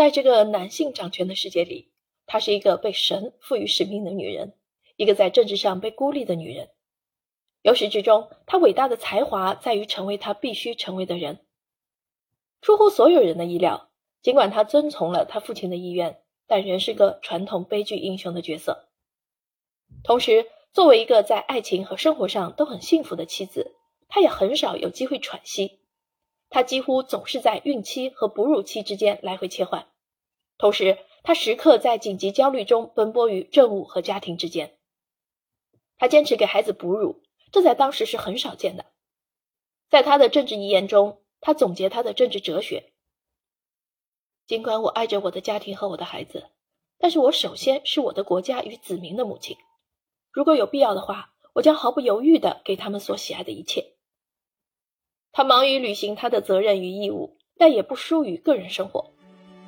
在这个男性掌权的世界里，她是一个被神赋予使命的女人，一个在政治上被孤立的女人。由始至终，她伟大的才华在于成为她必须成为的人。出乎所有人的意料，尽管她遵从了她父亲的意愿，但仍是个传统悲剧英雄的角色。同时，作为一个在爱情和生活上都很幸福的妻子，她也很少有机会喘息。她几乎总是在孕期和哺乳期之间来回切换，同时，他时刻在紧急焦虑中奔波于政务和家庭之间。他坚持给孩子哺乳，这在当时是很少见的。在他的政治遗言中，他总结他的政治哲学：尽管我爱着我的家庭和我的孩子，但是我首先是我的国家与子民的母亲。如果有必要的话，我将毫不犹豫地给他们所喜爱的一切。他忙于履行他的责任与义务，但也不疏于个人生活。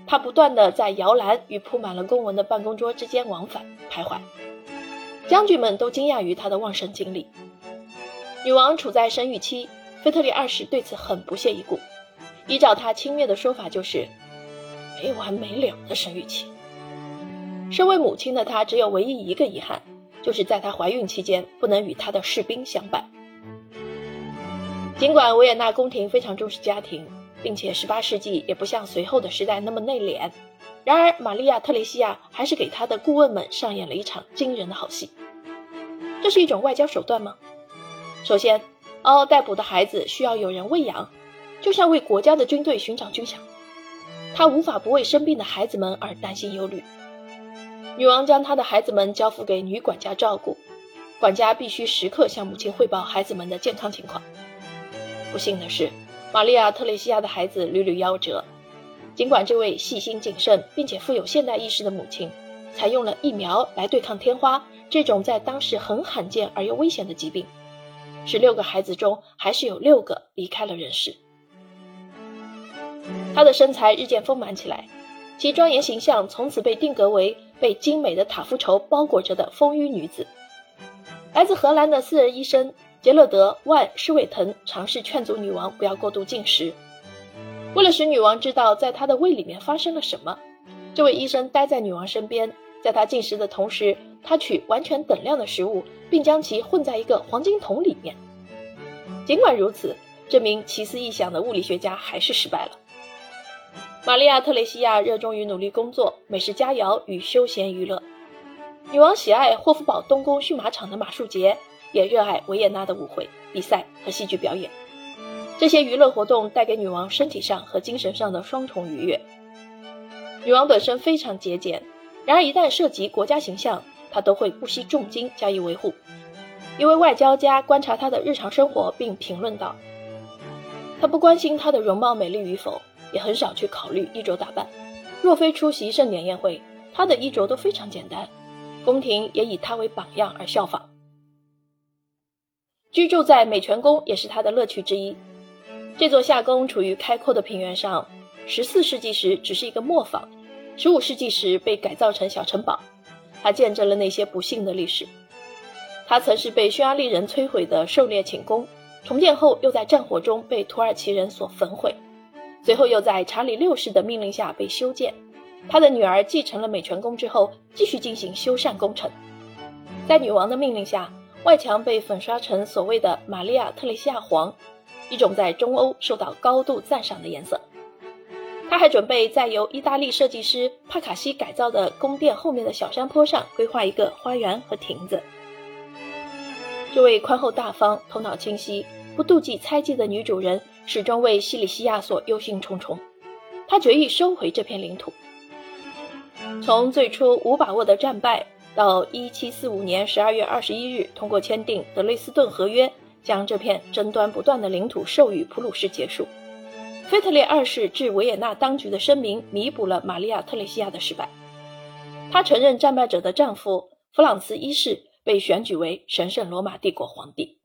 他不断地在摇篮与铺满了公文的办公桌之间往返徘徊。将军们都惊讶于他的旺盛精力。女王处在生育期，腓特烈二世对此很不屑一顾。依照他轻蔑的说法，就是没完没了的生育期。身为母亲的她，只有唯一一个遗憾。就是在她怀孕期间不能与她的士兵相伴。尽管维也纳宫廷非常重视家庭，并且18世纪也不像随后的时代那么内敛，然而玛利亚·特蕾西亚还是给她的顾问们上演了一场惊人的好戏。这是一种外交手段吗？首先，嗷嗷待哺的孩子需要有人喂养，就像为国家的军队寻找军饷。她无法不为生病的孩子们而担心忧虑。女王将她的孩子们交付给女管家照顾，管家必须时刻向母亲汇报孩子们的健康情况。不幸的是，玛利亚·特蕾西亚的孩子屡屡夭折。尽管这位细心谨慎并且富有现代意识的母亲采用了疫苗来对抗天花这种在当时很罕见而又危险的疾病，十六个孩子中还是有六个离开了人世。她的身材日渐丰满起来，其庄严形象从此被定格为。被精美的塔夫绸包裹着的丰腴女子，来自荷兰的私人医生杰勒德·万施韦滕尝试劝阻女王不要过度进食。为了使女王知道在她的胃里面发生了什么，这位医生待在女王身边，在她进食的同时，他取完全等量的食物，并将其混在一个黄金桶里面。尽管如此，这名奇思异想的物理学家还是失败了。玛利亚·特蕾西亚热衷于努力工作、美食佳肴与休闲娱乐。女王喜爱霍夫堡东宫驯马场的马术节，也热爱维也纳的舞会、比赛和戏剧表演。这些娱乐活动带给女王身体上和精神上的双重愉悦。女王本身非常节俭，然而一旦涉及国家形象，她都会不惜重金加以维护。一位外交家观察她的日常生活，并评论道：“她不关心她的容貌美丽与否。”也很少去考虑衣着打扮，若非出席盛典宴会，她的衣着都非常简单。宫廷也以她为榜样而效仿。居住在美泉宫也是她的乐趣之一。这座夏宫处于开阔的平原上，十四世纪时只是一个磨坊，十五世纪时被改造成小城堡。它见证了那些不幸的历史。它曾是被匈牙利人摧毁的狩猎寝宫，重建后又在战火中被土耳其人所焚毁。随后又在查理六世的命令下被修建，他的女儿继承了美泉宫之后，继续进行修缮工程。在女王的命令下，外墙被粉刷成所谓的玛利亚特蕾西亚黄，一种在中欧受到高度赞赏的颜色。他还准备在由意大利设计师帕卡西改造的宫殿后面的小山坡上规划一个花园和亭子。这位宽厚大方、头脑清晰、不妒忌猜忌的女主人。始终为西里西亚所忧心忡忡，他决意收回这片领土。从最初无把握的战败，到一七四五年十二月二十一日通过签订德累斯顿合约，将这片争端不断的领土授予普鲁士结束。腓特烈二世致维也纳当局的声明，弥补了玛利亚特蕾西亚的失败。他承认战败者的丈夫弗朗茨一世被选举为神圣罗马帝国皇帝。